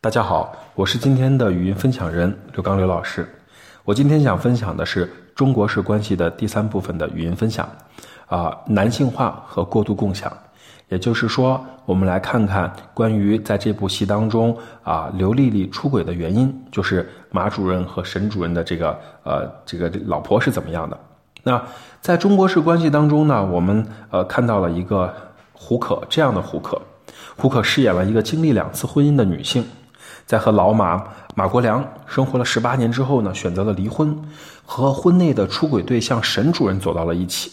大家好，我是今天的语音分享人刘刚刘老师。我今天想分享的是中国式关系的第三部分的语音分享，啊，男性化和过度共享。也就是说，我们来看看关于在这部戏当中啊，刘丽丽出轨的原因，就是马主任和沈主任的这个呃这个老婆是怎么样的。那在中国式关系当中呢，我们呃看到了一个胡可这样的胡可，胡可饰演了一个经历两次婚姻的女性。在和老马马国良生活了十八年之后呢，选择了离婚，和婚内的出轨对象沈主任走到了一起。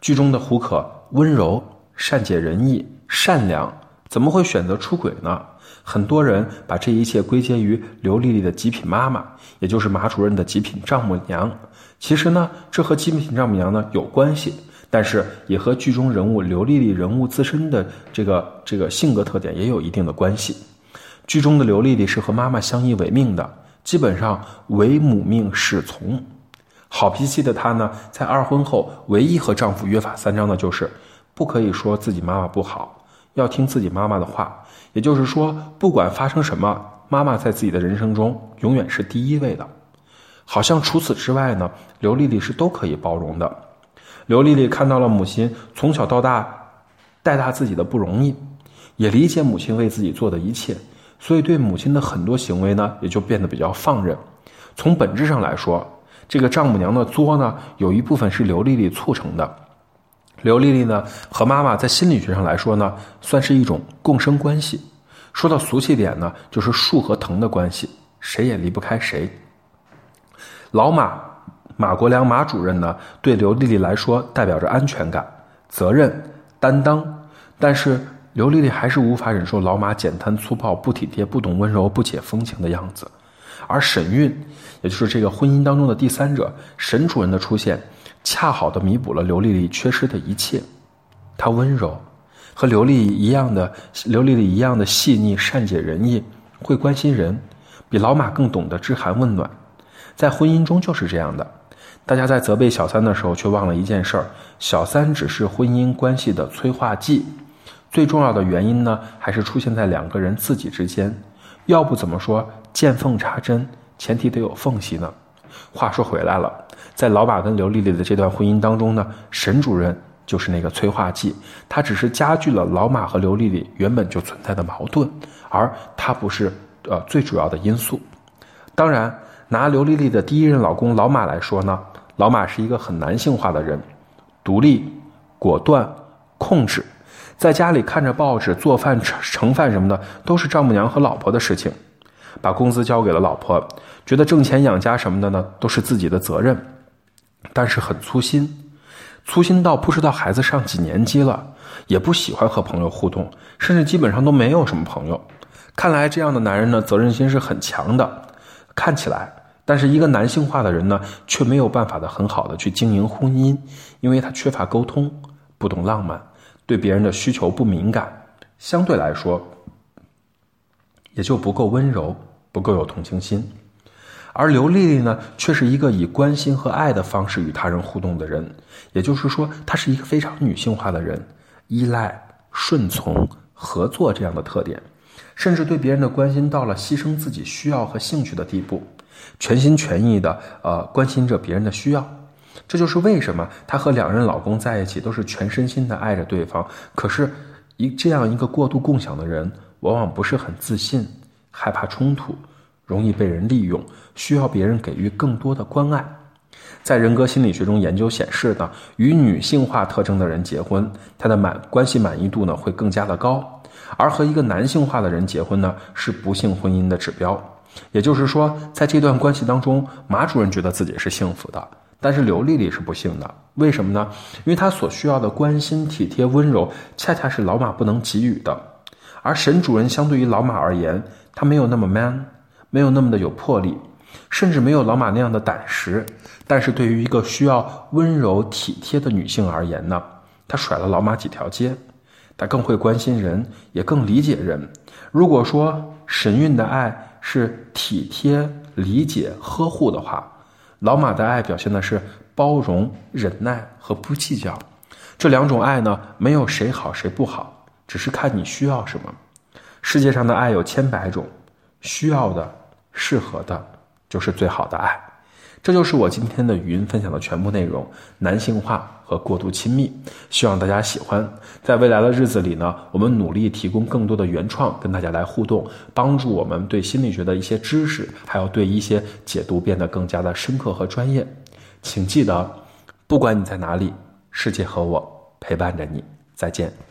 剧中的胡可温柔、善解人意、善良，怎么会选择出轨呢？很多人把这一切归结于刘丽丽的极品妈妈，也就是马主任的极品丈母娘。其实呢，这和极品丈母娘呢有关系，但是也和剧中人物刘丽丽人物自身的这个这个性格特点也有一定的关系。剧中的刘丽丽是和妈妈相依为命的，基本上唯母命是从。好脾气的她呢，在二婚后唯一和丈夫约法三章的就是，不可以说自己妈妈不好，要听自己妈妈的话。也就是说，不管发生什么，妈妈在自己的人生中永远是第一位的。好像除此之外呢，刘丽丽是都可以包容的。刘丽丽看到了母亲从小到大带大自己的不容易，也理解母亲为自己做的一切。所以，对母亲的很多行为呢，也就变得比较放任。从本质上来说，这个丈母娘的作呢，有一部分是刘丽丽促成的。刘丽丽呢，和妈妈在心理学上来说呢，算是一种共生关系。说到俗气点呢，就是树和藤的关系，谁也离不开谁。老马马国良马主任呢，对刘丽丽来说代表着安全感、责任、担当，但是。刘丽丽还是无法忍受老马简单粗暴、不体贴、不懂温柔、不解风情的样子，而沈韵，也就是这个婚姻当中的第三者沈主任的出现，恰好的弥补了刘丽丽缺失的一切。她温柔，和刘丽一样的刘丽丽一样的细腻、善解人意，会关心人，比老马更懂得知寒问暖。在婚姻中就是这样的，大家在责备小三的时候，却忘了一件事儿：小三只是婚姻关系的催化剂。最重要的原因呢，还是出现在两个人自己之间。要不怎么说见缝插针，前提得有缝隙呢？话说回来了，在老马跟刘丽丽的这段婚姻当中呢，沈主任就是那个催化剂，他只是加剧了老马和刘丽丽原本就存在的矛盾，而他不是呃最主要的因素。当然，拿刘丽丽的第一任老公老马来说呢，老马是一个很男性化的人，独立、果断、控制。在家里看着报纸、做饭、盛盛饭什么的，都是丈母娘和老婆的事情。把工资交给了老婆，觉得挣钱养家什么的呢，都是自己的责任。但是很粗心，粗心到不知道孩子上几年级了，也不喜欢和朋友互动，甚至基本上都没有什么朋友。看来这样的男人呢，责任心是很强的。看起来，但是一个男性化的人呢，却没有办法的很好的去经营婚姻，因为他缺乏沟通，不懂浪漫。对别人的需求不敏感，相对来说，也就不够温柔，不够有同情心。而刘丽丽呢，却是一个以关心和爱的方式与他人互动的人。也就是说，她是一个非常女性化的人，依赖、顺从、合作这样的特点，甚至对别人的关心到了牺牲自己需要和兴趣的地步，全心全意的呃关心着别人的需要。这就是为什么她和两任老公在一起都是全身心的爱着对方。可是，一这样一个过度共享的人，往往不是很自信，害怕冲突，容易被人利用，需要别人给予更多的关爱。在人格心理学中研究显示呢，与女性化特征的人结婚，他的满关系满意度呢会更加的高，而和一个男性化的人结婚呢，是不幸婚姻的指标。也就是说，在这段关系当中，马主任觉得自己是幸福的。但是刘丽丽是不幸的，为什么呢？因为她所需要的关心、体贴、温柔，恰恰是老马不能给予的。而沈主任相对于老马而言，他没有那么 man，没有那么的有魄力，甚至没有老马那样的胆识。但是对于一个需要温柔体贴的女性而言呢，他甩了老马几条街，他更会关心人，也更理解人。如果说沈韵的爱是体贴、理解、呵护的话，老马的爱表现的是包容、忍耐和不计较，这两种爱呢，没有谁好谁不好，只是看你需要什么。世界上的爱有千百种，需要的、适合的，就是最好的爱。这就是我今天的语音分享的全部内容，男性化和过度亲密，希望大家喜欢。在未来的日子里呢，我们努力提供更多的原创，跟大家来互动，帮助我们对心理学的一些知识，还有对一些解读变得更加的深刻和专业。请记得，不管你在哪里，世界和我陪伴着你。再见。